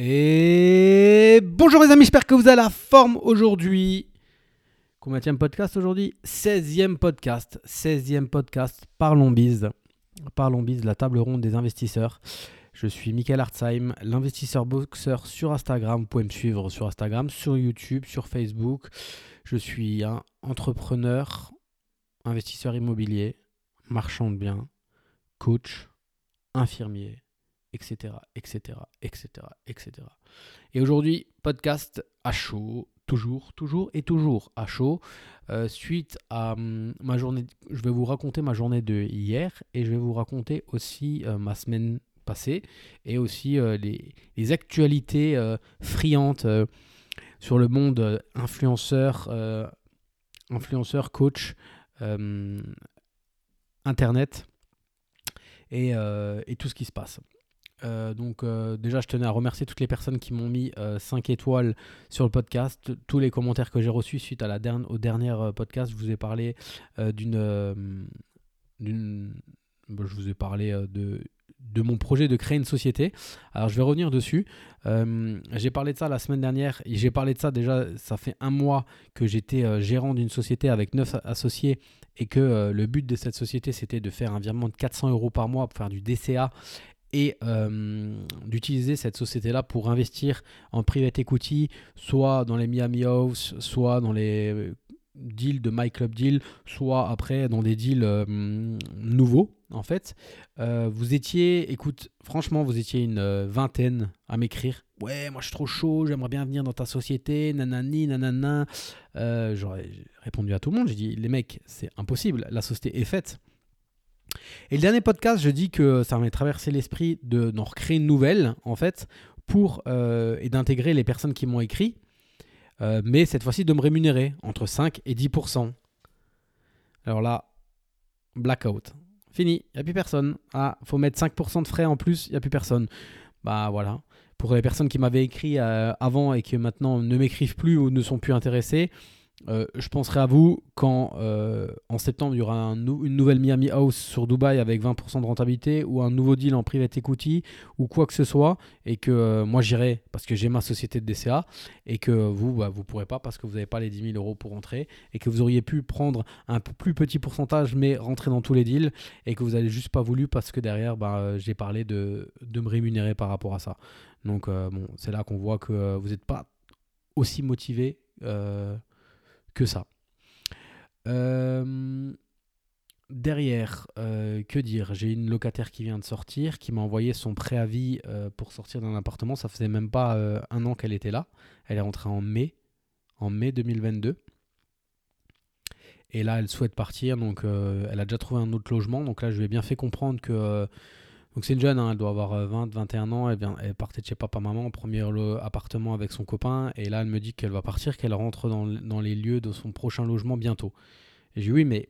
Et bonjour les amis, j'espère que vous avez la forme aujourd'hui. De podcast aujourd'hui? 16e podcast. 16e podcast. Parlons bise. Parlons bise, la table ronde des investisseurs. Je suis Michael Hartzheim, l'investisseur boxeur sur Instagram. Vous pouvez me suivre sur Instagram, sur YouTube, sur Facebook. Je suis un entrepreneur, investisseur immobilier, marchand de biens, coach, infirmier, etc., etc., etc., etc. Et aujourd'hui, podcast à chaud, toujours, toujours et toujours à chaud, euh, suite à hum, ma journée. Je vais vous raconter ma journée de hier et je vais vous raconter aussi euh, ma semaine passée et aussi euh, les, actualités friantes sur le monde influenceur, influenceur, coach, internet et, et tout ce qui se passe. Euh, donc euh, déjà, je tenais à remercier toutes les personnes qui m'ont mis 5 euh, étoiles sur le podcast, tous les commentaires que j'ai reçus suite au dernier podcast. Je vous ai parlé d'une... d'une je vous ai parlé de, de mon projet de créer une société. Alors je vais revenir dessus. j'ai parlé de ça la semaine dernière. J'ai parlé de ça déjà, ça fait un mois que j'étais gérant d'une société avec 9 associés et que le but de cette société c'était de faire un virement de 400 euros par mois pour faire du DCA et euh, d'utiliser cette société-là pour investir en private equity, soit dans les Miami House, soit dans les euh, deals de My Club Deal, soit après dans des deals euh, nouveaux en fait. vous étiez, écoute, franchement, vous étiez une vingtaine à m'écrire. Ouais, moi je suis trop chaud, j'aimerais bien venir dans ta société, nanani, nanana. J'aurais répondu à tout le monde, j'ai dit, les mecs, c'est impossible, la société est faite. Et le dernier podcast, je dis que ça m'a traversé l'esprit de d'en recréer une nouvelle, en fait, pour euh, et d'intégrer les personnes qui m'ont écrit, euh, mais cette fois-ci de me rémunérer entre 5 et 10%. Alors là, blackout. Fini, il n'y a plus personne. Ah, faut mettre 5% de frais en plus, il n'y a plus personne. Bah voilà. Pour les personnes qui m'avaient écrit euh, avant et qui maintenant ne m'écrivent plus ou ne sont plus intéressées, euh, je penserai à vous quand euh, en septembre il y aura une nouvelle Miami House sur Dubaï avec 20% de rentabilité ou un nouveau deal en private equity ou quoi que ce soit et que euh, moi j'irai parce que j'ai ma société de DCA et que vous bah, vous pourrez pas parce que vous n'avez pas les 10 000 euros pour rentrer et que vous auriez pu prendre un plus petit pourcentage mais rentrer dans tous les deals et que vous n'avez juste pas voulu parce que derrière bah, j'ai parlé de, me rémunérer par rapport à ça. Donc bon c'est là qu'on voit que vous n'êtes pas aussi motivé que ça. Euh, derrière, euh, que dire? J'ai une locataire qui vient de sortir, qui m'a envoyé son préavis euh, pour sortir d'un appartement. Ça faisait même pas un an qu'elle était là. Elle est rentrée en mai, en mai 2022. Et là, elle souhaite partir, donc elle a déjà trouvé un autre logement. Donc là, je lui ai bien fait comprendre que donc c'est une jeune, hein, elle doit avoir 20, euh, 21 ans, elle, vient, elle partait de chez papa-maman premier appartement avec son copain, et là elle me dit qu'elle va partir, qu'elle rentre dans, dans, les lieux de son prochain logement bientôt. Et j'ai dit oui, mais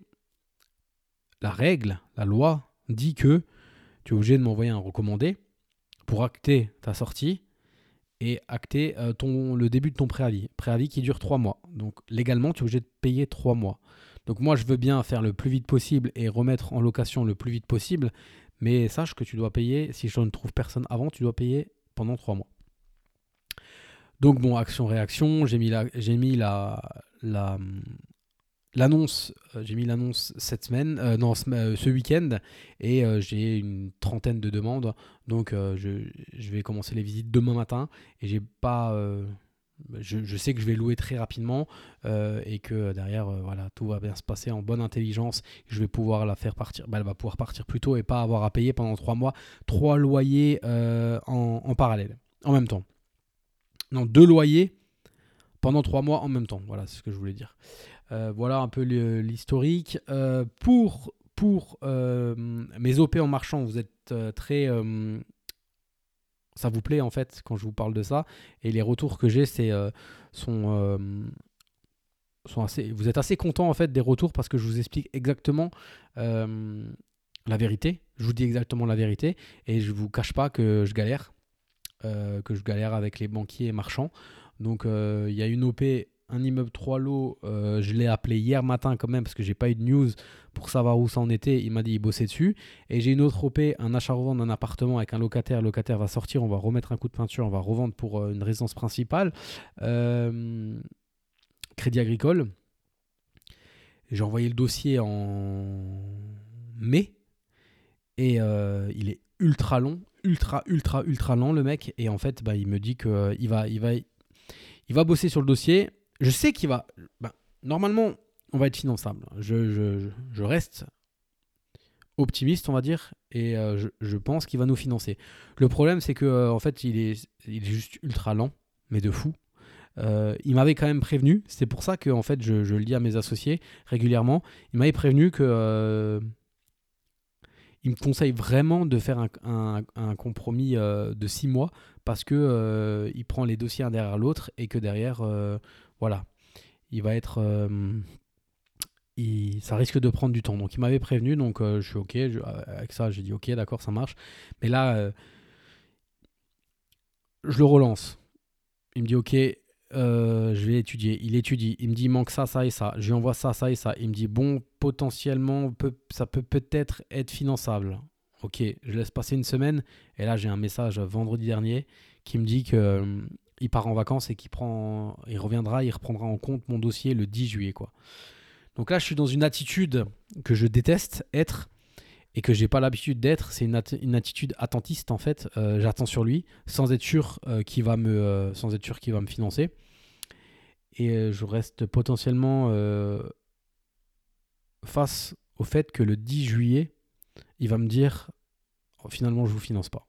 la règle, la loi dit que tu es obligé de m'envoyer un recommandé pour acter ta sortie et acter euh, ton, le début de ton préavis. Préavis qui dure 3 mois. Donc légalement, tu es obligé de payer 3 mois. Donc moi, je veux bien faire le plus vite possible et remettre en location le plus vite possible, mais sache que tu dois payer, si je ne trouve personne avant, tu dois payer pendant trois mois. Donc bon, action-réaction, j'ai mis la, j'ai mis la, la, l'annonce, euh, j'ai mis l'annonce cette semaine, euh, euh, ce, week-end, et j'ai une trentaine de demandes. Donc je, je, vais commencer les visites demain matin, et j'ai pas je, sais que je vais louer très rapidement euh, et que derrière, euh, voilà, tout va bien se passer en bonne intelligence. Je vais pouvoir la faire partir. Bah, elle va pouvoir partir plus tôt et pas avoir à payer pendant trois mois trois loyers euh, en, parallèle, en même temps. Non, deux loyers pendant trois mois en même temps. Voilà, c'est ce que je voulais dire. voilà un peu l'historique. pour pour mes OP en marchand, vous êtes très ça vous plaît en fait quand je vous parle de ça. Et les retours que j'ai, c'est euh, sont, euh, sont assez. Vous êtes assez content en fait des retours parce que je vous explique exactement euh, la vérité. Je vous dis exactement la vérité et je vous cache pas que je galère, que je galère avec les banquiers et marchands. Donc il y a une OP un immeuble 3 lots. euh, je l'ai appelé hier matin quand même parce que j'ai pas eu de news pour savoir où ça en était. Il m'a dit il bossait dessus. Et j'ai une autre OP, un achat-revente d'un appartement avec un locataire. Le locataire va sortir, on va remettre un coup de peinture, on va revendre pour euh, une résidence principale. Euh, Crédit Agricole. J'ai envoyé le dossier en mai. Et il est ultra long, ultra, ultra, ultra lent le mec. Et en fait, bah, il me dit que il va, il va, il va bosser sur le dossier. Je sais qu'il va. bah, normalement, on va être finançable. Je, reste optimiste, on va dire, et euh, je, pense qu'il va nous financer. Le problème, c'est que euh, en fait, il est, il est juste ultra lent, mais de fou. Euh, il m'avait quand même prévenu. C'est pour ça que en fait, je, le dis à mes associés régulièrement. Il m'avait prévenu que il me conseille vraiment de faire un, compromis de six mois parce que il prend les dossiers un derrière l'autre et que derrière, voilà, il va être, euh, ça risque de prendre du temps. Donc il m'avait prévenu, donc euh, je suis ok je- avec ça. J'ai dit ok, d'accord, ça marche. Mais là, euh, je le relance. Il me dit ok, euh, je vais étudier. Il étudie. Il me dit il manque ça, ça et ça. Je lui envoie ça, ça et ça. Il me dit bon, potentiellement, ça peut peut-être être finançable. Ok, je laisse passer une semaine. Et là, j'ai un message vendredi dernier qui me dit que euh, il part en vacances et qu'il prend, il reviendra, il reprendra en compte mon dossier le 10 juillet. Donc là, je suis dans une attitude que je déteste être et que j'ai pas l'habitude d'être. C'est une, atti- une attitude attentiste en fait. Euh, J'attends sur lui sans être sûr euh, qu'il va me, euh, sans être sûr qu'il va me financer. Et je reste potentiellement face au fait que le 10 juillet, il va me dire finalement, je vous finance pas.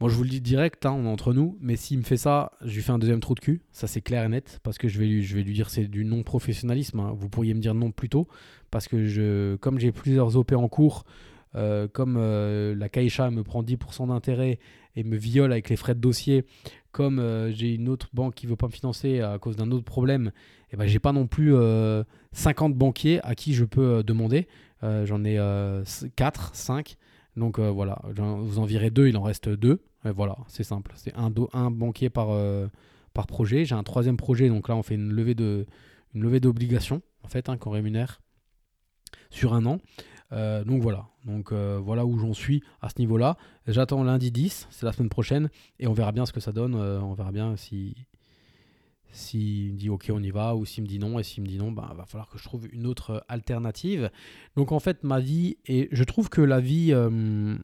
Moi, je vous le dis direct, hein, on est entre nous, mais s'il me fait ça, je lui fais un deuxième trou de cul, ça c'est clair et net, parce que je vais lui, je vais lui dire c'est du non-professionnalisme. hein. Vous pourriez me dire non plus tôt, parce que je, comme j'ai plusieurs OP en cours, euh, comme euh, la Caixa me prend 10% d'intérêt et me viole avec les frais de dossier, comme euh, j'ai une autre banque qui veut pas me financer à cause d'un autre problème, et ben j'ai pas non plus euh, 50 banquiers à qui je peux demander. J'en ai 4, 5. Donc euh, voilà, vous en virez deux, il en reste deux. Voilà, c'est simple. C'est un, banquier par, euh, par projet. J'ai un troisième projet, donc là on fait une levée de d'obligations en fait, hein, qu'on rémunère sur un an. Euh, donc voilà, donc voilà où j'en suis à ce niveau-là. J'attends lundi 10, c'est la semaine prochaine, et on verra bien ce que ça donne. On verra bien si s'il me dit ok on y va ou s'il me dit non et s'il me dit non bah va falloir que je trouve une autre euh, alternative. Donc en fait ma vie et je trouve que la vie euh,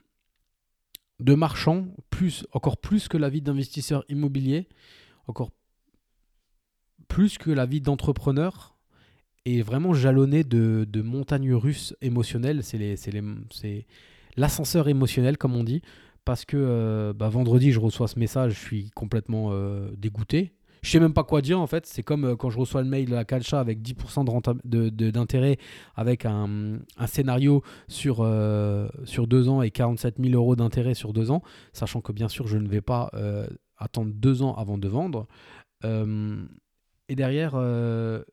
de marchand plus encore plus que la vie d'investisseur immobilier encore plus que la vie d'entrepreneur est vraiment jalonnée de, de montagnes russes émotionnelles. C'est les c'est les c'est l'ascenseur émotionnel comme on dit. Parce que euh, bah, vendredi je reçois ce message je suis complètement euh, dégoûté je sais même pas quoi dire en fait. C'est comme euh, quand je reçois le mail de la Calcha avec 10% de renta- de- d'intérêt avec un, un scénario sur, euh, sur deux ans et 47 000 euros d'intérêt sur deux ans, sachant que bien sûr je ne vais pas euh, attendre deux ans avant de vendre. Et derrière,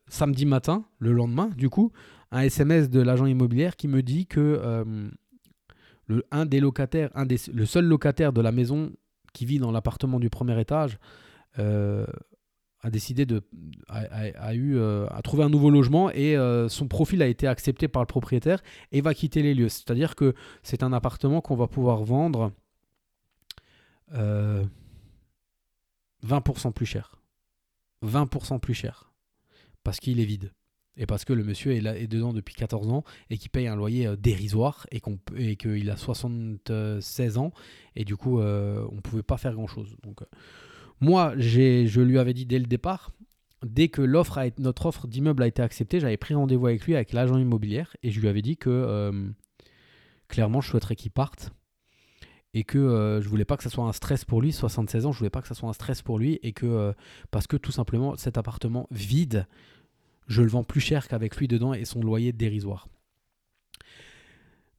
samedi matin, le lendemain, du coup, un SMS de l'agent immobilier qui me dit que le, un des locataires, un des, le seul locataire de la maison qui vit dans l'appartement du premier étage, a décidé de euh, a trouvé un nouveau logement et euh, son profil a été accepté par le propriétaire et va quitter les lieux. C'est-à-dire que c'est un appartement qu'on va pouvoir vendre euh, 20% plus cher. 20% plus cher. Parce qu'il est vide. Et parce que le monsieur est, là, est dedans depuis 14 ans et qu'il paye un loyer euh, dérisoire et qu'il a 76 ans et du coup euh, on ne pouvait pas faire grand-chose. Donc euh, moi, je lui avais dit dès le départ, dès que a notre offre d'immeuble a été acceptée, j'avais pris rendez-vous avec lui, avec l'agent immobilier, et je lui avais dit que euh, clairement, je souhaiterais qu'il parte. Et que euh, je voulais pas que ça soit un stress pour lui, 76 ans, je voulais pas que ça soit un stress pour lui, et que euh, parce que tout simplement cet appartement vide, je le vends plus cher qu'avec lui dedans et son loyer dérisoire.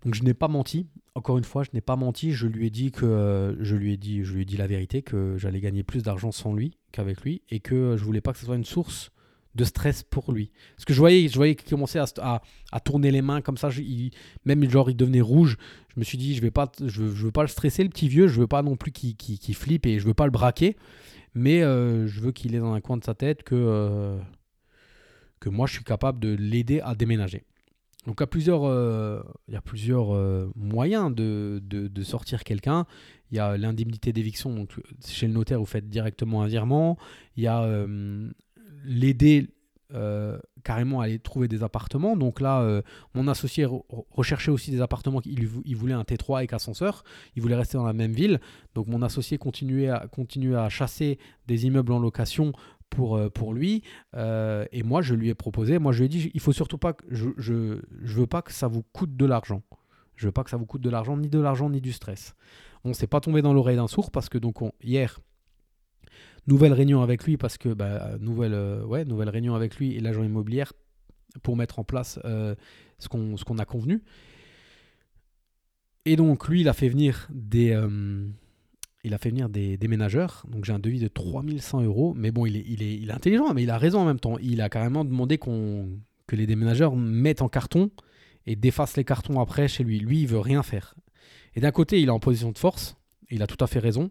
Donc je n'ai pas menti. Encore une fois, je n'ai pas menti. Je lui ai dit que euh, je lui ai dit, je lui ai dit la vérité que j'allais gagner plus d'argent sans lui qu'avec lui et que je voulais pas que ce soit une source de stress pour lui. Parce que je voyais, je voyais qu'il commençait à, tourner les mains comme ça, même genre il devenait rouge. Je me suis dit, je vais pas, je, veux pas le stresser, le petit vieux, je veux pas non plus qu'il flippe et je veux pas le braquer, mais euh, je veux qu'il ait dans un coin de sa tête que, euh, que moi je suis capable de l'aider à déménager. Donc a plusieurs, euh, il y a plusieurs moyens de, de, sortir quelqu'un. Il y a l'indemnité d'éviction, donc chez le notaire vous faites directement un virement. Il y a l'aider euh, carrément à aller trouver des appartements. Donc là, euh, mon associé recherchait aussi des appartements. Il, il, voulait un T3 avec ascenseur. Il voulait rester dans la même ville. Donc mon associé continuait à, continuait à chasser des immeubles en location pour, euh, pour lui. et moi, je lui ai proposé, moi je lui ai dit, il faut surtout pas que je, je, veux pas que ça vous coûte de l'argent. Je veux pas que ça vous coûte de l'argent, ni de l'argent, ni du stress. On s'est pas tombé dans l'oreille d'un sourd parce que donc hier, Nouvelle réunion avec lui parce que bah, nouvelle, euh, ouais, nouvelle réunion avec lui et l'agent immobilier pour mettre en place euh, ce qu'on a convenu. Et donc lui, il a fait venir des, euh, il a fait venir des déménageurs. Donc j'ai un devis de 3100 euros. Mais bon, il est, intelligent, mais il a raison en même temps. Il a carrément demandé que les déménageurs mettent en carton et défacent les cartons après chez lui. Lui, il veut rien faire. Et d'un côté, il est en position de force. Il a tout à fait raison.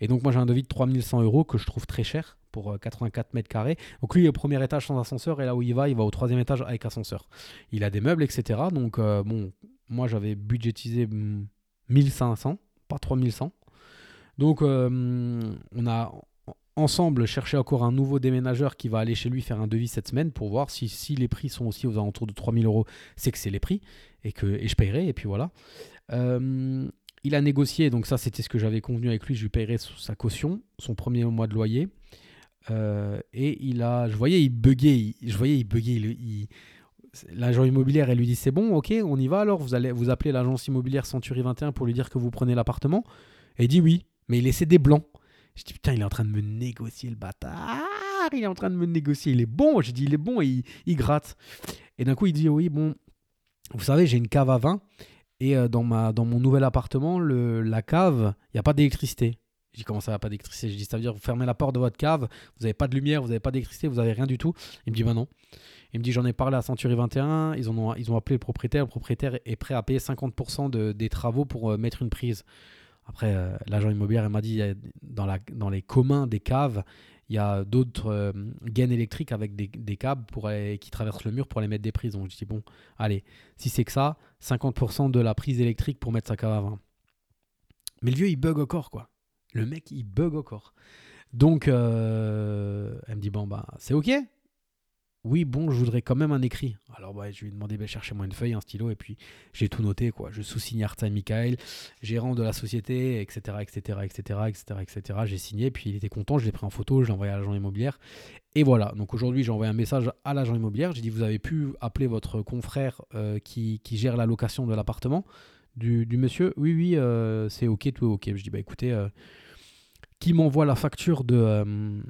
Et donc moi j'ai un devis de 3100 euros que je trouve très cher pour 84 euh, mètres carrés. Donc lui, il est au premier étage sans ascenseur et là où il va, il va au troisième étage avec ascenseur. Il a des meubles, etc. Donc euh, bon, moi j'avais budgétisé 1500, hmm, pas 3100. Donc euh, on a ensemble cherché encore un nouveau déménageur qui va aller chez lui faire un devis cette semaine pour voir si, si les prix sont aussi aux alentours de 3000 euros, c'est que c'est les prix et que je paierai et puis voilà. Il a négocié, donc ça c'était ce que j'avais convenu avec lui, je lui paierais sa caution, son premier mois de loyer. Euh, et il a, je voyais, il buguait, je voyais, il buguait. L'agent immobilier, elle lui dit c'est bon, ok, on y va alors. Vous allez vous appeler l'agence immobilière Century 21 pour lui dire que vous prenez l'appartement. Et il dit oui, mais il laissait des blancs. Je dis putain, il est en train de me négocier le bâtard. Il est en train de me négocier. Il est bon. Je dis il est bon et il, gratte. Et d'un coup il dit oui bon, vous savez j'ai une cave à vin et euh, dans, ma, dans mon nouvel appartement, le, la cave, il n'y a pas d'électricité. J'ai ça, va pas d'électricité? J'ai dit ça veut dire vous fermez la porte de votre cave, vous n'avez pas de lumière, vous n'avez pas d'électricité, vous n'avez rien du tout. Il me dit ben non. Il me dit j'en ai parlé à Century 21, ils, ont, ils ont appelé le propriétaire, le propriétaire est prêt à payer 50% de, des travaux pour euh, mettre une prise. Après, euh, l'agent immobilier m'a dit dans, les communs des caves, il y a d'autres euh, gaines électriques avec des, câbles pour, qui traversent le mur pour aller mettre des prises. Donc je dis, bon, allez, si c'est que ça, 50% de la prise électrique pour mettre sa cave à vin. Mais le vieux, il bug encore, quoi. Le mec, il bug encore. Donc, euh, elle me dit, bon, bah, c'est OK oui, bon, je voudrais quand même un écrit. Alors, bah, je lui ai demandé, bah, cherchez-moi une feuille, un stylo, et puis j'ai tout noté, quoi. Je sous-signe Artin Michael, gérant de la société, etc., etc., etc., etc., etc. J'ai signé, puis il était content, je l'ai pris en photo, je l'ai envoyé à l'agent immobilier. Et voilà, donc aujourd'hui, j'ai envoyé un message à l'agent immobilier. J'ai dit, vous avez pu appeler votre confrère euh, qui, gère la location de l'appartement du, monsieur? Oui, oui, euh, c'est OK, tout est OK. Je dis, bah écoutez, euh, qui m'envoie la facture de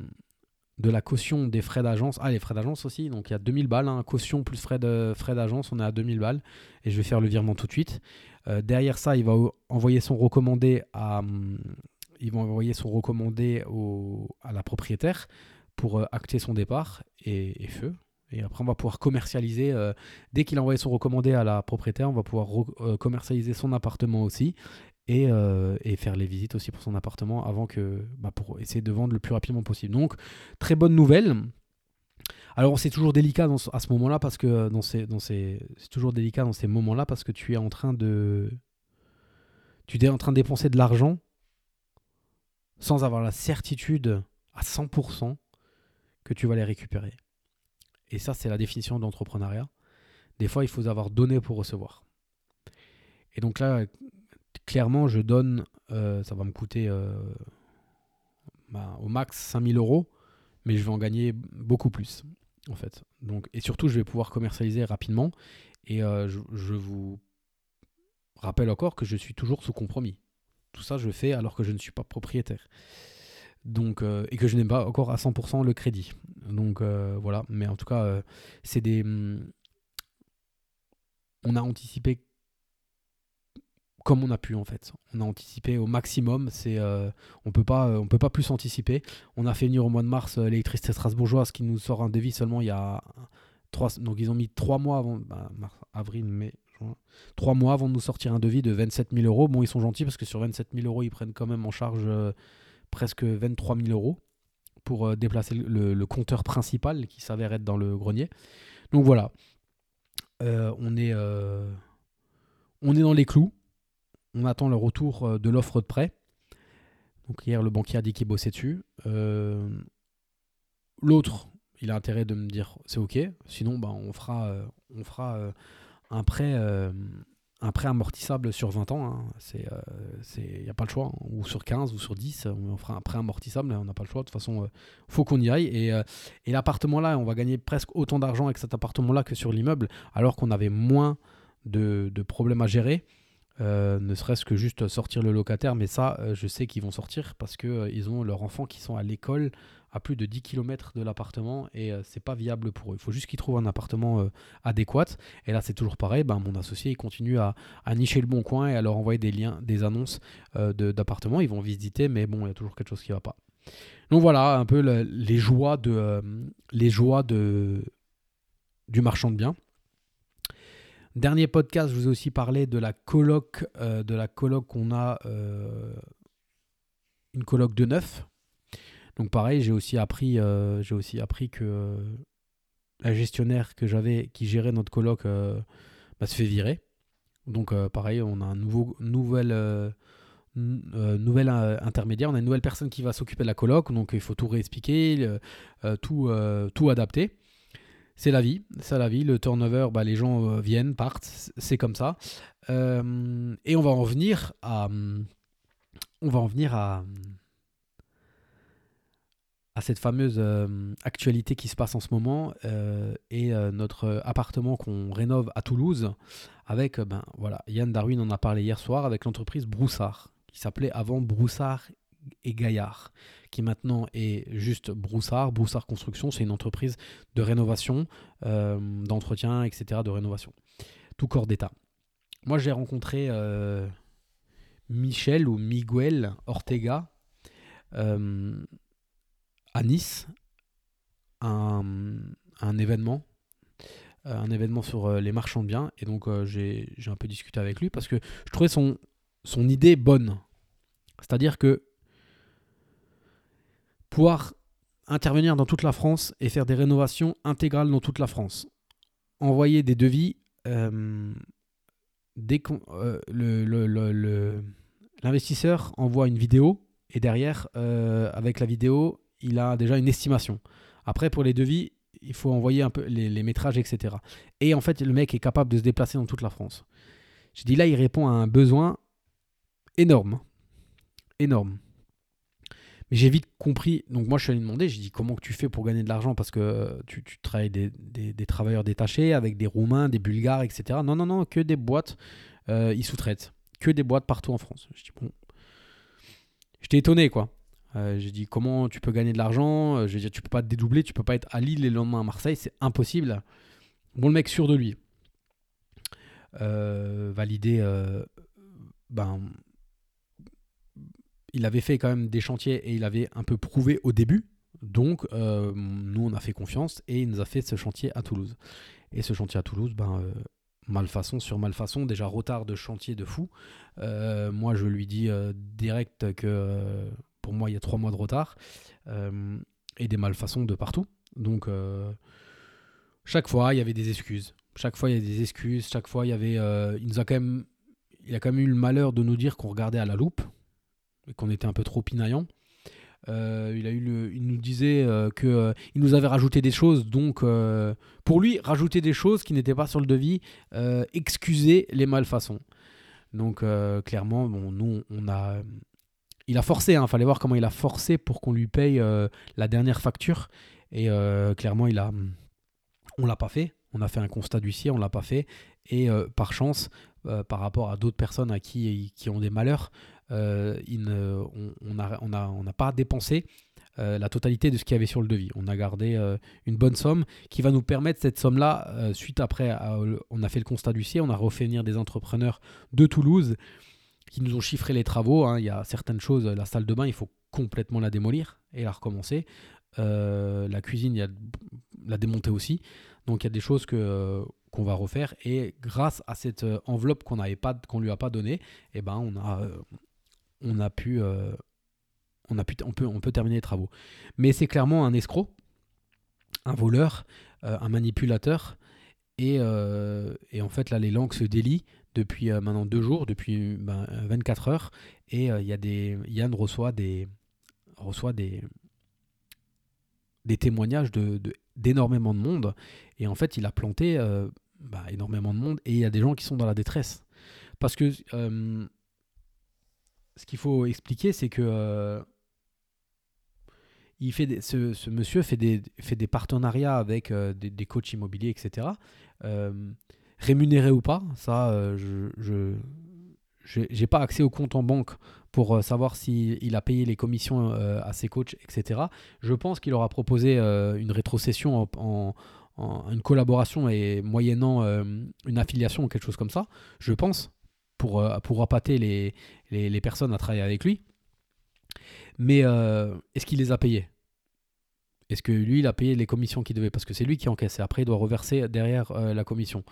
de la caution des frais d'agence. Ah, les frais d'agence aussi. Donc il y a 2000 balles. Hein. Caution plus frais de frais d'agence, on est à 2000 balles. Et je vais faire le virement tout de suite. Euh, derrière ça, il va envoyer son recommandé à. Hum, à la propriétaire pour euh, acter son départ et, feu. Et après, on va pouvoir commercialiser. Euh, dès qu'il a envoyé son recommandé à la propriétaire, on va pouvoir commercialiser son appartement aussi. Euh, et, faire les visites aussi pour son appartement avant que bah, pour essayer de vendre le plus rapidement possible. Donc très bonne nouvelle. Alors c'est toujours délicat à ce moment-là parce que dans ces, dans ces, c'est toujours délicat dans ces moments-là parce que tu es en train de tu es en train de dépenser de l'argent sans avoir la certitude à 100% que tu vas les récupérer. Et ça c'est la définition de l'entrepreneuriat. Des fois il faut avoir donné pour recevoir. Et donc là, clairement, je donne, euh, ça va me coûter euh, bah, au max 5000 euros, mais je vais en gagner beaucoup plus, en fait. Donc, et surtout, je vais pouvoir commercialiser rapidement. Et euh, je, vous rappelle encore que je suis toujours sous compromis. Tout ça, je fais alors que je ne suis pas propriétaire. Donc, et que je n'ai pas encore à 100% le crédit. Donc voilà, mais en tout cas, c'est des. On a anticipé comme on a pu en fait. On a anticipé au maximum. C'est, on peut on peut pas plus anticiper. On a fait venir au mois de mars l'électricité strasbourgeoise qui nous sort un devis seulement il y a trois. Donc ils ont mis trois mois avant, bah, avril, mai, Trois mois avant de nous sortir un devis de 27 000 euros. Bon, ils sont gentils parce que sur 27 000 euros, ils prennent quand même en charge euh, presque 23 000 euros pour euh, déplacer le, compteur principal qui s'avère être dans le grenier. Donc voilà, euh, on est dans les clous. On attend le retour de l'offre de prêt. Donc hier, le banquier a dit qu'il bossait dessus. L'autre, il a intérêt de me dire c'est ok. Sinon, bah, on fera, on fera un prêt, euh, amortissable sur 20 ans. Hein. Il euh, n'y a pas le choix. Hein. Ou sur 15 ou sur 10, on fera un prêt amortissable. On n'a pas le choix. De toute façon, il euh, faut qu'on y aille. Et, l'appartement-là, on va gagner presque autant d'argent avec cet appartement-là que sur l'immeuble, alors qu'on avait moins de problèmes à gérer. Ne serait-ce que juste sortir le locataire, mais ça, je sais qu'ils vont sortir parce qu'ils ils ont leurs enfants qui sont à l'école à plus de 10 km de l'appartement et euh, c'est pas viable pour eux. Il faut juste qu'ils trouvent un appartement euh, adéquat. Et là, c'est toujours pareil. Ben, mon associé, il continue à, nicher le bon coin et à leur envoyer des liens, des annonces euh, d'appartements. Ils vont visiter, mais bon, il y a toujours quelque chose qui va pas. Donc voilà, un peu les joies de les joies de du marchand de biens. Dernier podcast, je vous ai aussi parlé de la coloc, de la qu'on a, une coloc de neuf, donc pareil, j'ai aussi appris, euh, que euh, la gestionnaire que j'avais, qui gérait notre coloc, euh, bah, se fait virer. Donc pareil, on a un nouveau, nouvel, intermédiaire, on a une nouvelle personne qui va s'occuper de la coloc, donc il faut tout réexpliquer, tout, tout adapter. C'est la vie, c'est la vie. Le turnover, bah, les gens viennent, partent, c'est comme ça. et on va en venir à, on va en venir à à cette fameuse euh, actualité qui se passe en ce moment euh, et euh, notre appartement qu'on rénove à Toulouse avec, ben voilà, Yann Darwin en a parlé hier soir avec l'entreprise Broussard, qui s'appelait avant Broussard et Gaillard, qui maintenant est juste Broussard. Broussard Construction, c'est une entreprise de rénovation, d'entretien, etc., de rénovation. Tout corps d'État. Moi, j'ai rencontré Michel ou Miguel Ortega à Nice un, événement euh, un événement sur euh, les marchands de biens et donc euh, j'ai un peu discuté avec lui parce que je trouvais son, son idée bonne. C'est-à-dire que pouvoir intervenir dans toute la France et faire des rénovations intégrales dans toute la France. Envoyer des devis dès l'investisseur envoie une vidéo et derrière, avec la vidéo, il a déjà une estimation. Après, pour les devis, il faut envoyer un peu les, métrages, etc. Et en fait, le mec est capable de se déplacer dans toute la France. J'ai dit là, il répond à un besoin énorme. Énorme. J'ai vite compris. Donc, moi, je suis allé demander j'ai dit comment tu fais pour gagner de l'argent? Parce que tu, travailles des, travailleurs détachés avec des Roumains, des Bulgares, etc. Non, non, non, que des boîtes. Euh, ils sous-traitent. Que des boîtes partout en France. Je dis bon. J'étais étonné, quoi. Euh, j'ai dit comment tu peux gagner de l'argent? Euh, Je dit tu peux pas te dédoubler, tu peux pas être à Lille et le lendemain à Marseille, c'est impossible. Bon, le mec sûr de lui. Euh, validé, ben, il avait fait quand même des chantiers et il avait un peu prouvé au début. Donc, nous, on a fait confiance et il nous a fait ce chantier à Toulouse. Et ce chantier à Toulouse, ben, malfaçon sur malfaçon, déjà retard de chantier de fou. moi, je lui dis direct que pour moi, il y a trois mois de retard euh, et des malfaçons de partout. Donc, euh, chaque fois, il y avait des excuses. Chaque fois, il y a des excuses. Chaque fois, il y avait. Euh, il nous a quand même. Il a quand même eu le malheur de nous dire qu'on regardait à la loupe qu'on était un peu trop pinaillant. il, a eu il nous disait qu'il que il nous avait rajouté des choses, donc pour lui, rajouter des choses qui n'étaient pas sur le devis, excuser les malfaçons. Donc clairement, bon, nous, on a, il a forcé, il hein, fallait voir comment il a forcé pour qu'on lui paye euh, la dernière facture. Et euh, clairement, il a, on l'a pas fait. On a fait un constat d'huissier, on l'a pas fait. Et euh, par chance, par rapport à d'autres personnes à qui, qui ont des malheurs, il on n'a pas dépensé la totalité de ce qu'il y avait sur le devis. On a gardé une bonne somme qui va nous permettre cette somme-là, suite après, on a fait le constat d'huissier, on a refait venir des entrepreneurs de Toulouse qui nous ont chiffré les travaux. hein. Il y a certaines choses, la salle de bain, il faut complètement la démolir et la recommencer. Euh, la cuisine, il y a la démonter aussi. Donc il y a des choses que, euh, qu'on va refaire. Et grâce à cette euh, enveloppe qu'on n'avait pas, qu'on lui a pas donnée, eh ben on a, euh, on a pu, euh, on a pu, on peut, on peut terminer les travaux. Mais c'est clairement un escroc, un voleur, euh, un manipulateur. Et, euh, et en fait là, les langues se délient depuis maintenant deux jours, depuis ben, 24 heures. Et il y a des, Yann reçoit des, reçoit des, des témoignages de, d'énormément de monde. Et en fait, il a planté bah, énormément de monde. Et il y a des gens qui sont dans la détresse. Parce que ce qu'il faut expliquer, c'est que euh, il fait ce, monsieur fait des, fait des partenariats avec euh, des, des coachs immobiliers, etc. Euh, rémunérés ou pas, ça, euh, je, j'ai pas accès au compte en banque pour savoir s'il il a payé les commissions à ses coachs, etc. Je pense qu'il aura proposé une rétrocession en, en- une collaboration et moyennant une affiliation ou quelque chose comme ça, je pense, pour, euh, pour appâter les, personnes à travailler avec lui. Mais euh, est-ce qu'il les a payés? Est-ce que lui, il a payé les commissions qu'il devait? Parce que c'est lui qui encaisse et après, il doit reverser derrière euh, la commission.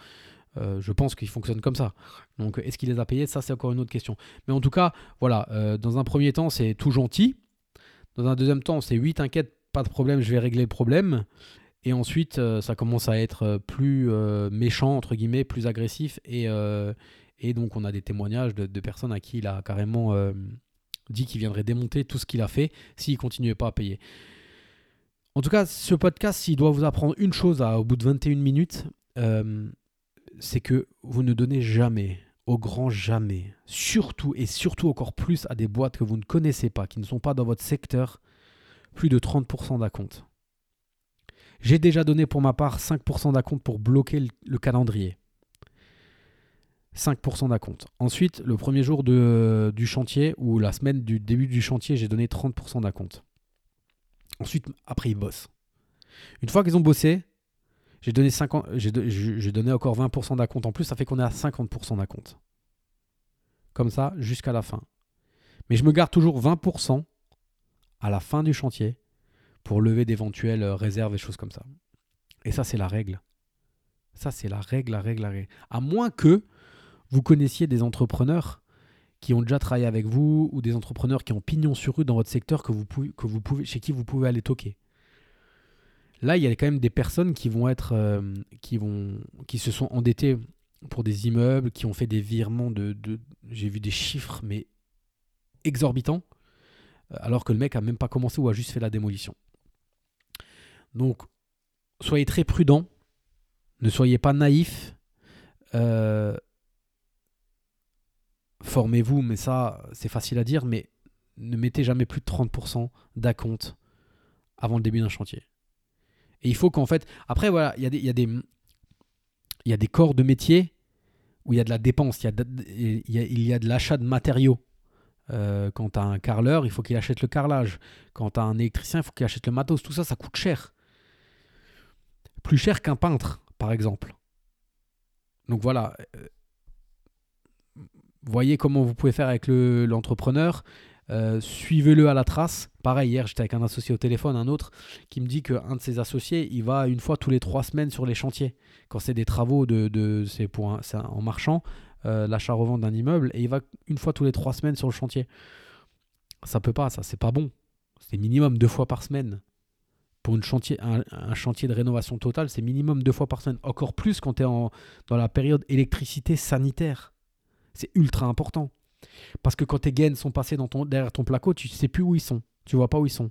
Je pense qu'il fonctionne comme ça. Donc, est-ce qu'il les a payés? Ça, c'est encore une autre question. Mais en tout cas, voilà, dans un premier temps, c'est tout gentil. Dans un deuxième temps, c'est oui, t'inquiète, pas de problème, je vais régler le problème. Et ensuite, ça commence à être plus méchant, entre guillemets, plus agressif. Et, et donc, on a des témoignages de, personnes à qui il a carrément euh, dit qu'il viendrait démonter tout ce qu'il a fait s'il continuait pas à payer. En tout cas, ce podcast, s'il doit vous apprendre une chose au bout de 21 minutes, euh, c'est que vous ne donnez jamais, au grand jamais, surtout et surtout encore plus à des boîtes que vous ne connaissez pas, qui ne sont pas dans votre secteur, plus de 30% d'acompte. J'ai déjà donné pour ma part 5% d'acompte pour bloquer le calendrier. 5% d'acompte. Ensuite, le premier jour de- du chantier ou la semaine du début du chantier, j'ai donné 30% d'acompte. Ensuite, après, ils bossent. Une fois qu'ils ont bossé, j'ai donné, 50 j'ai do- j'ai- j'ai donné encore 20% d'acompte en plus, ça fait qu'on est à 50% d'acompte. Comme ça, jusqu'à la fin. Mais je me garde toujours 20% à la fin du chantier pour lever d'éventuelles euh, réserves et choses comme ça. Et ça, c'est la règle. Ça, c'est la règle, la règle, la règle. À moins que vous connaissiez des entrepreneurs qui ont déjà travaillé avec vous ou des entrepreneurs qui ont pignon sur rue dans votre secteur que vous pouvez, que vous pouvez, chez qui vous pouvez aller toquer? Là, il y a quand même des personnes qui vont être, euh, qui vont, qui se sont endettées pour des immeubles, qui ont fait des virements de, j'ai vu des chiffres mais exorbitants, euh, alors que le mec a même pas commencé ou a juste fait la démolition. Donc, soyez très prudents, ne soyez pas naïfs. euh, formez-vous, mais ça, c'est facile à dire, mais ne mettez jamais plus de 30% d'acompte avant le début d'un chantier. Et il faut qu'en fait, après, voilà, il y, a des- corps de métier où il y a de la dépense, il y a de, l'achat de matériaux. Euh, quand tu as un carreleur, il faut qu'il achète le carrelage. Quand tu as un électricien, il faut qu'il achète le matos. Tout ça, ça coûte cher. Plus cher qu'un peintre, par exemple. Donc voilà. Voyez comment vous pouvez faire avec le- l'entrepreneur. Euh, Suivez-le à la trace. Pareil, hier, j'étais avec un associé au téléphone, un autre, qui me dit qu'un de ses associés, il va une fois tous les trois semaines sur les chantiers. Quand c'est des travaux, de, de, c'est en marchand, euh, l'achat-revente d'un immeuble, et il va une fois tous les trois semaines sur le chantier. Ça peut pas, ça, c'est pas bon. C'est minimum deux fois par semaine. Pour un, chantier de rénovation totale, c'est minimum deux fois par semaine. Encore plus quand tu es dans la période électricité sanitaire. C'est ultra important. Parce que quand tes gaines sont passées dans ton, derrière ton placo, tu sais plus où ils sont. Tu vois pas où ils sont.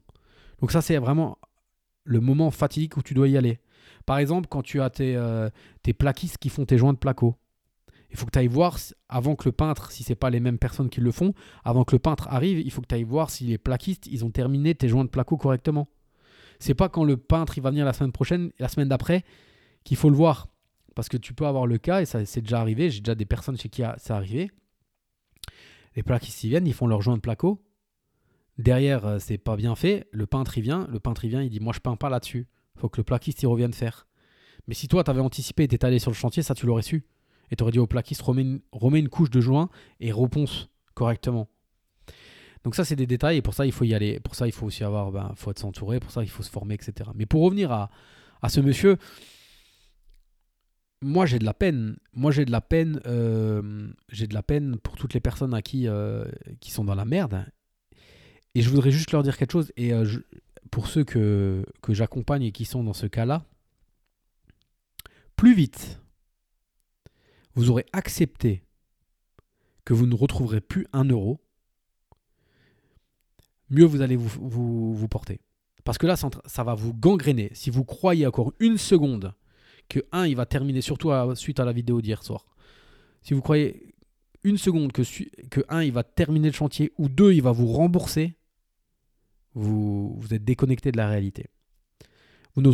Donc ça, c'est vraiment le moment fatidique où tu dois y aller. Par exemple, quand tu as tes, euh, tes plaquistes qui font tes joints de placo, il faut que tu ailles voir, avant que le peintre, si c'est pas les mêmes personnes qui le font, avant que le peintre arrive, il faut que tu ailles voir si les plaquistes, ils ont terminé tes joints de placo correctement. C'est pas quand le peintre il va venir la semaine prochaine, la semaine d'après, qu'il faut le voir. Parce que tu peux avoir le cas, et ça c'est déjà arrivé, j'ai déjà des personnes chez qui a- arrivé. Les plaquistes ils viennent, ils font leur joint de placo. Derrière, euh, c'est pas bien fait. Le peintre il vient, le peintre il vient, il dit Moi je peins pas là-dessus. faut que le plaquiste il revienne faire. Mais si toi t'avais anticipé et t'étais allé sur le chantier, ça tu l'aurais su. Et t'aurais dit au plaquiste remets une, couche de joint et reponce correctement. Donc ça, c'est des détails et pour ça, il faut y aller. Pour ça, il faut aussi avoir, ben, faut être s'entourer. Pour ça, il faut se former, etc. Mais pour revenir à ce monsieur, moi, j'ai de la peine. Moi, j'ai de la peine. Euh, j'ai de la peine pour toutes les personnes à qui, euh, qui sont dans la merde. Et je voudrais juste leur dire quelque chose. Et euh, pour ceux que, que j'accompagne et qui sont dans ce cas-là, plus vite vous aurez accepté que vous ne retrouverez plus un euro, mieux vous allez vous, vous, porter. Parce que là, ça, va vous gangréner. Si vous croyez encore une seconde que un, il va terminer, surtout suite à la vidéo d'hier soir, si vous croyez une seconde que, que un, il va terminer le chantier, ou deux, il va vous rembourser, vous, vous êtes déconnecté de la réalité. Vous ne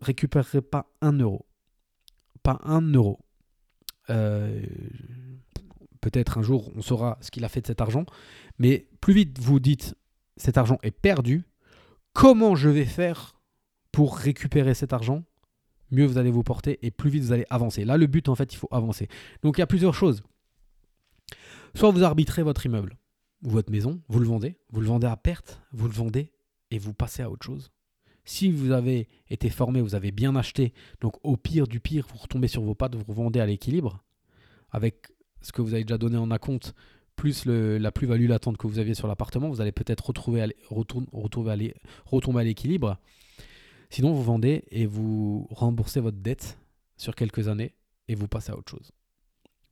récupérerez pas un euro. Pas un euro. Euh, peut-être un jour on saura ce qu'il a fait de cet argent, mais plus vite vous dites cet argent est perdu, comment je vais faire pour récupérer cet argent mieux vous allez vous porter et plus vite vous allez avancer. Là, le but, en fait, il faut avancer. Donc, il y a plusieurs choses. Soit vous arbitrez votre immeuble ou votre maison, vous le vendez, vous le vendez à perte, vous le vendez et vous passez à autre chose. Si vous avez été formé, vous avez bien acheté, donc au pire du pire, vous retombez sur vos pattes, vous revendez à l'équilibre, avec ce que vous avez déjà donné en acompte, plus la plus-value latente que vous aviez sur l'appartement, vous allez peut-être retrouver, retomber à l'équilibre. Sinon, vous vendez et vous remboursez votre dette sur quelques années et vous passez à autre chose.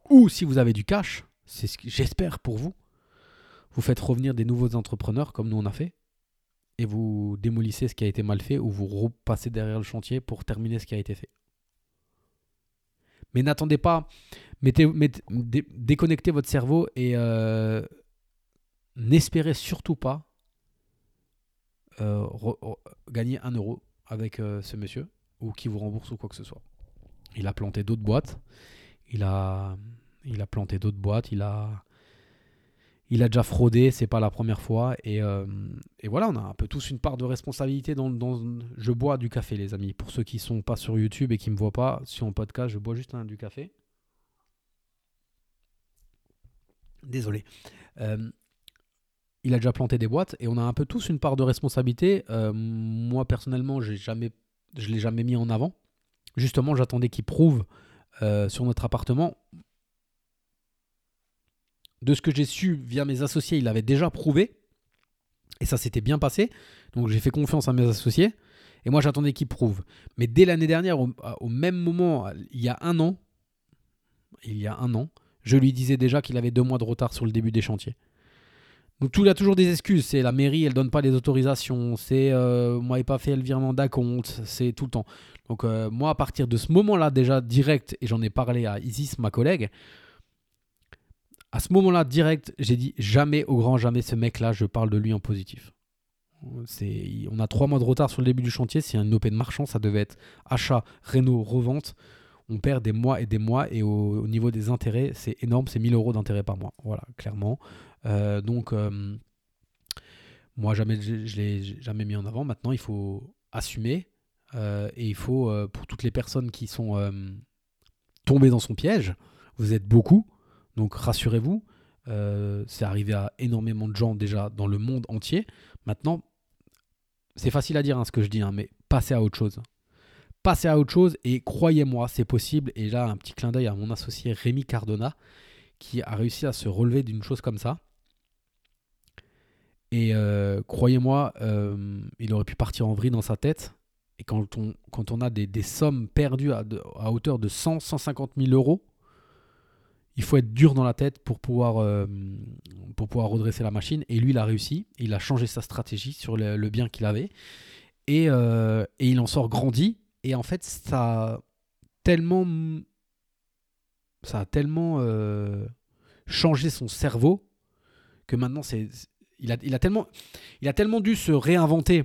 Ou si vous avez du cash, c'est ce que j'espère pour vous, vous faites revenir des nouveaux entrepreneurs comme nous on a fait, et vous démolissez ce qui a été mal fait ou vous repassez derrière le chantier pour terminer ce qui a été fait. Mais n'attendez pas, mettez, déconnectez votre cerveau et euh, n'espérez surtout pas euh, gagner un euro avec euh, ce monsieur ou qui vous rembourse ou quoi que ce soit. Il a planté d'autres boîtes, il a, il a planté d'autres boîtes, il a, il a déjà fraudé, c'est pas la première fois. Euh, et, voilà, on a un peu tous une part de responsabilité dans, dans, Je bois du café, les amis. Pour ceux qui sont pas sur YouTube et qui me voient pas, sur un podcast, je bois juste du café. Désolé. Euh, il a déjà planté des boîtes et on a un peu tous une part de responsabilité. Euh, moi, personnellement, je ne l'ai jamais mis en avant. Justement, j'attendais qu'il prouve sur notre appartement de ce que j'ai su via mes associés, il avait déjà prouvé. Et ça s'était bien passé. Donc j'ai fait confiance à mes associés. Et moi j'attendais qu'ils prouvent. Mais dès l'année dernière, au, même moment, il y a un an, il y a un an, je lui disais déjà qu'il avait deux mois de retard sur le début des chantiers. Donc tout, il a toujours des excuses. C'est la mairie, elle donne pas les autorisations. C'est euh, moi, pas fait le virement d'acompte. C'est tout le temps. Donc euh, moi, à partir de ce moment-là, déjà direct, et j'en ai parlé à Isis, ma collègue, à ce moment-là, direct, j'ai dit jamais, au grand jamais, ce mec-là, je parle de lui en positif. On a trois mois de retard sur le début du chantier. C'est un open marchand, ça devait être achat, réno, revente. On perd des mois et des mois. Et au, niveau des intérêts, c'est énorme. C'est 1000 euros d'intérêt par mois. Voilà, clairement. Euh, donc, euh, moi, jamais, je ne l'ai jamais mis en avant. Maintenant, il faut assumer. Euh, et il faut, pour toutes les personnes qui sont tombées dans son piège, vous êtes beaucoup. Donc rassurez-vous, c'est arrivé à énormément de gens déjà dans le monde entier. Maintenant, c'est facile à dire hein, ce que je dis, hein, mais passez à autre chose. Passez à autre chose et croyez-moi, c'est possible. Et là, un petit clin d'œil à mon associé Rémi Cardona qui a réussi à se relever d'une chose comme ça. Et euh, croyez-moi, euh, il aurait pu partir en vrille dans sa tête. Et quand on, a des, sommes perdues à, hauteur de 100, 150 000 euros, il faut être dur dans la tête pour pouvoir, euh, pour pouvoir redresser la machine. Et lui, il a réussi. Il a changé sa stratégie sur le, bien qu'il avait. Et, il en sort grandi. Et en fait, ça a tellement, changé son cerveau que maintenant, c'est, il, a, tellement, il a tellement dû se réinventer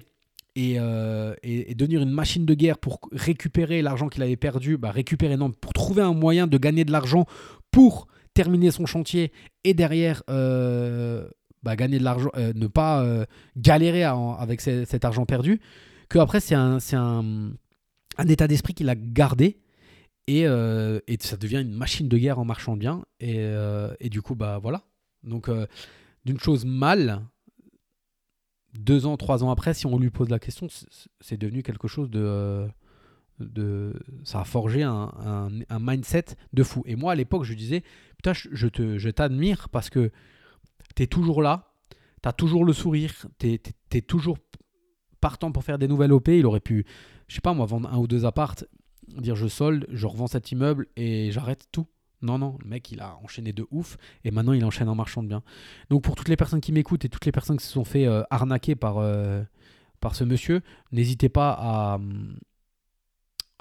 euh, et, devenir une machine de guerre pour récupérer l'argent qu'il avait perdu, bah récupérer, non, pour trouver un moyen de gagner de l'argent pour terminer son chantier et derrière euh, bah, gagner de l'argent, euh, ne pas galérer avec cet argent perdu, que après c'est un, état d'esprit qu'il a gardé et, et, ça devient une machine de guerre en marchant bien et du coup bah voilà. Donc, d'une chose mal, deux ans, trois ans après, si on lui pose la question, c'est devenu quelque chose de, de. Ça a forgé un, mindset de fou. Et moi, à l'époque, je disais Putain, je, te, t'admire parce que tu es toujours là, tu as toujours le sourire, tu es, toujours partant pour faire des nouvelles OP. Il aurait pu, je sais pas moi, vendre un ou deux appartes, dire je solde, je revends cet immeuble et j'arrête tout. Non, non, le mec, il a enchaîné de ouf et maintenant il enchaîne en marchand de bien. Donc pour toutes les personnes qui m'écoutent et toutes les personnes qui se sont fait euh, arnaquer euh, par ce monsieur, n'hésitez pas à,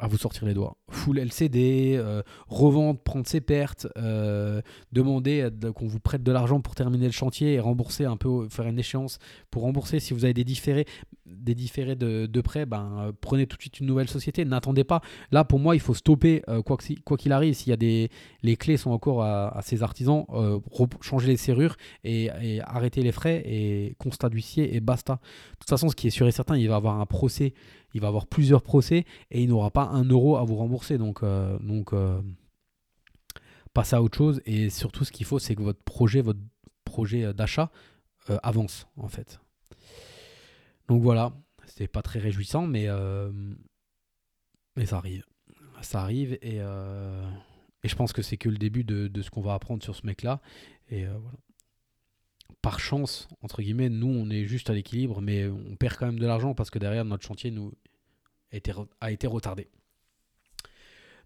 à vous sortir les doigts. Full LCD, euh, revendre, prendre ses pertes, euh, demander qu'on vous prête de l'argent pour terminer le chantier et rembourser un peu, faire une échéance pour rembourser. Si vous avez des différés, des différés de, de prêt, ben, euh, prenez tout de suite une nouvelle société. N'attendez pas. Là, pour moi, il faut stopper quoi qu'il arrive. S'il y a des, les clés sont encore à, ces artisans, changer les serrures et, et, arrêter les frais et constat d'huissier et basta. De toute façon, ce qui est sûr et certain, il va y avoir un procès il va avoir plusieurs procès et il n'aura pas un euro à vous rembourser. Donc, euh, donc euh, à autre chose. Et surtout, ce qu'il faut, c'est que votre projet, votre projet d'achat euh, avance, en fait. Donc voilà, c'est pas très réjouissant, mais, ça arrive. Ça arrive et, je pense que c'est que le début de, de ce qu'on va apprendre sur ce mec-là. Et voilà par chance, entre guillemets, nous, on est juste à l'équilibre, mais on perd quand même de l'argent parce que derrière, notre chantier nous a été, retardé.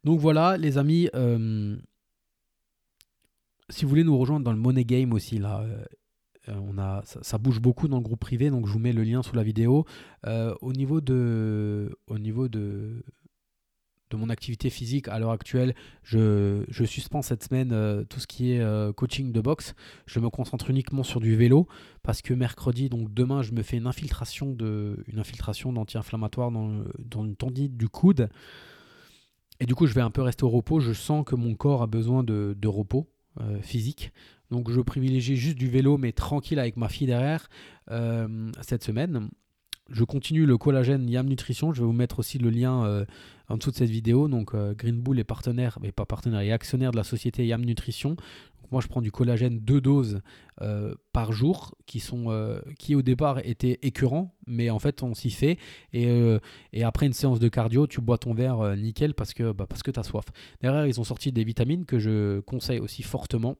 Donc voilà, les amis, euh, si vous voulez nous rejoindre dans le Money Game aussi, là, euh, on a, ça, bouge beaucoup dans le groupe privé, donc je vous mets le lien sous la vidéo. Euh, au niveau de, au niveau de, de mon activité physique à l'heure actuelle, je, suspends cette semaine euh, tout ce qui est euh, coaching de boxe. Je me concentre uniquement sur du vélo parce que mercredi, donc demain, je me fais une infiltration de, une infiltration d'anti-inflammatoire dans, dans une tendite du coude. Et du coup, je vais un peu rester au repos. Je sens que mon corps a besoin de, de repos euh, physique. Donc, je privilégie juste du vélo, mais tranquille avec ma fille derrière cette semaine je continue le collagène Yam Nutrition. Je vais vous mettre aussi le lien euh, en dessous de cette vidéo. Donc euh, Green Bull est partenaire, mais pas partenaire, et actionnaire de la société Yam Nutrition. moi, je prends du collagène deux doses euh, par jour, qui au départ étaient écœurants, mais en fait on s'y fait. Et, après une séance de cardio, tu bois ton verre nickel parce que, bah, parce que tu as soif. Derrière, ils ont sorti des vitamines que je conseille aussi fortement.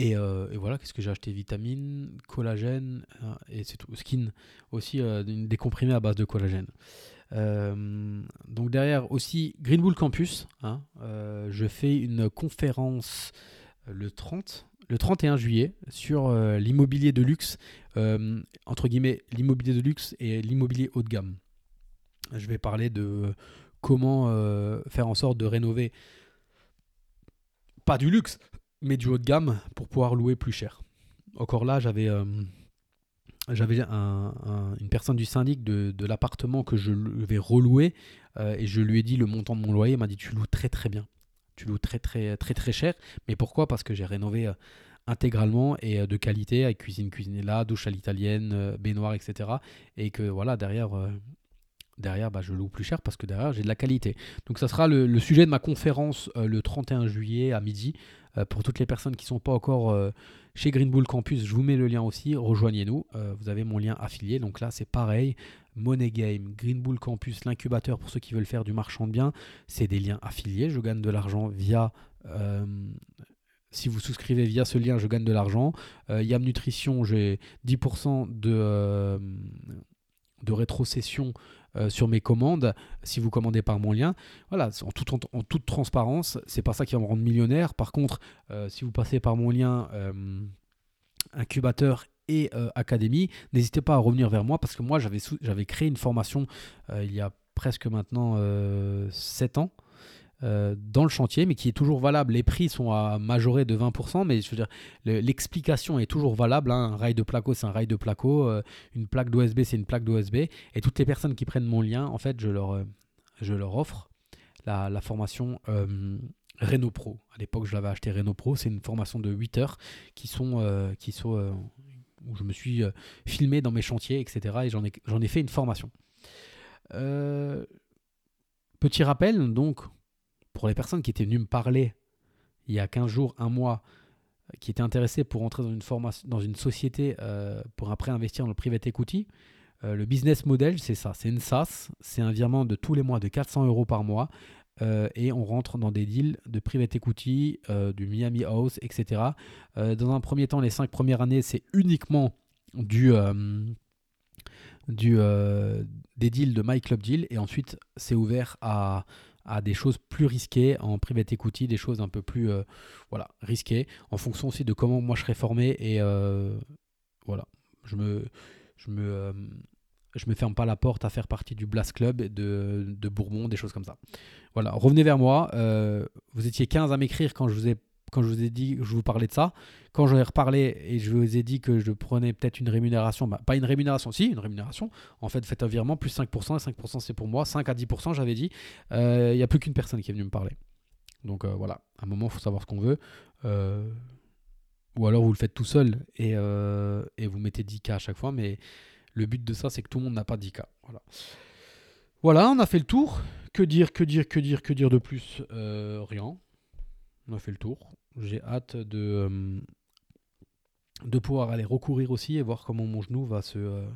Euh, et, voilà, qu'est-ce que j'ai acheté? Vitamine, collagène, euh, et c'est tout. Skin aussi, euh, des comprimés à base de collagène. donc derrière aussi Green Bull Campus. Hein, je fais une conférence le 30, le 31 juillet sur l'immobilier de luxe, entre guillemets l'immobilier de luxe et l'immobilier haut de gamme. Je vais parler de comment faire en sorte de rénover pas du luxe, mais du haut de gamme pour pouvoir louer plus cher. Encore là, j'avais euh, une personne du syndic de, de l'appartement que je vais relouer euh, et je lui ai dit le montant de mon loyer. Il m'a dit tu loues très très bien. Tu loues très très très très cher. Mais pourquoi? Parce que j'ai rénové euh, intégralement et de qualité avec cuisine cuisinée là, douche à l'italienne, baignoire, etc. Et que voilà, derrière, derrière bah, je loue plus cher parce que derrière j'ai de la qualité. Donc ça sera le, le sujet de ma conférence le 31 juillet à midi. Euh, pour toutes les personnes qui ne sont pas encore euh, chez Green Bull Campus, je vous mets le lien aussi, rejoignez-nous. Euh, vous avez mon lien affilié. Donc là, c'est pareil. Money Game, Green Bull Campus, l'incubateur pour ceux qui veulent faire du marchand de biens, c'est des liens affiliés. Je gagne de l'argent via si vous souscrivez via ce lien, je gagne de l'argent. Yam Nutrition, j'ai 10% de, de rétrocession euh, sur mes commandes si vous commandez par mon lien. Voilà, en, en, toute transparence, c'est pas ça qui va me rendre millionnaire. Par contre, euh, si vous passez par mon lien euh, incubateur et académie, n'hésitez pas à revenir vers moi parce que moi j'avais, j'avais créé une formation il y a presque maintenant 7 ans euh, dans le chantier, mais qui est toujours valable. Les prix sont à majorer de 20%, mais je veux dire, l'explication est toujours valable. Hein. Un rail de placo, c'est un rail de placo. Euh, une plaque d'OSB, c'est une plaque d'OSB. Et toutes les personnes qui prennent mon lien, en fait, je leur, euh, je leur offre la, formation Renault Pro. À l'époque, je l'avais acheté Renault Pro. C'est une formation de 8 heures qui sont, qui sont où je me suis filmé dans mes chantiers, etc. Et j'en ai, j'en ai fait une formation. petit rappel, donc, pour les personnes qui étaient venues me parler il y a 15 jours, un mois, qui étaient intéressés pour entrer dans une, formation, dans une société pour après investir dans le private equity, le business model, c'est ça. C'est une SaaS, c'est un virement de tous les mois de 400 euros par mois. et on rentre dans des deals de private equity, du Miami House, etc. dans un premier temps, les cinq premières années, c'est uniquement du, des deals de My Club Deal, et ensuite c'est ouvert à, à des choses plus risquées en private equity, des choses un peu plus euh, voilà, risquées, en fonction aussi de comment moi je serais formé. Et euh, voilà, je me, je, me, euh, je me ferme pas la porte à faire partie du Blast Club de, de Bourbon, des choses comme ça. Voilà, revenez vers moi. vous étiez 15 à m'écrire quand je vous ai quand je vous ai dit, je vous parlais de ça, quand j'en ai reparlé et je vous ai dit que je prenais peut-être une rémunération, bah, pas une rémunération, si, une rémunération, en fait, faites un virement, plus 5%, et 5% c'est pour moi, 5 à 10% j'avais dit, il euh, n'y a plus qu'une personne qui est venue me parler. Donc euh, voilà, à un moment, il faut savoir ce qu'on veut. Euh, ou alors vous le faites tout seul et, vous mettez 10K à chaque fois, mais le but de ça, c'est que tout le monde n'a pas 10K. Voilà. Voilà, on a fait le tour. Que dire, que dire, que dire, que dire de plus? Rien. On a fait le tour. J'ai hâte de, euh, de pouvoir aller recourir aussi et voir comment mon genou va se euh,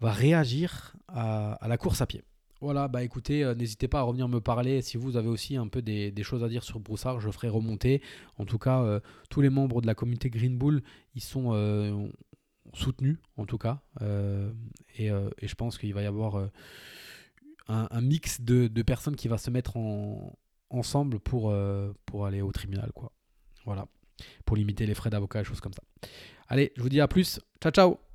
va réagir à, la course à pied. Voilà, bah écoutez, euh, n'hésitez pas à revenir me parler si vous avez aussi un peu des, choses à dire sur Broussard, je ferai remonter. En tout cas, tous les membres de la communauté Green Bull, ils sont soutenus, en tout cas. Et, je pense qu'il va y avoir un, mix de, de, personnes qui va se mettre en, ensemble pour, euh, pour aller au tribunal. Quoi. Voilà. Pour limiter les frais d'avocat et choses comme ça. Allez, je vous dis à plus. Ciao, ciao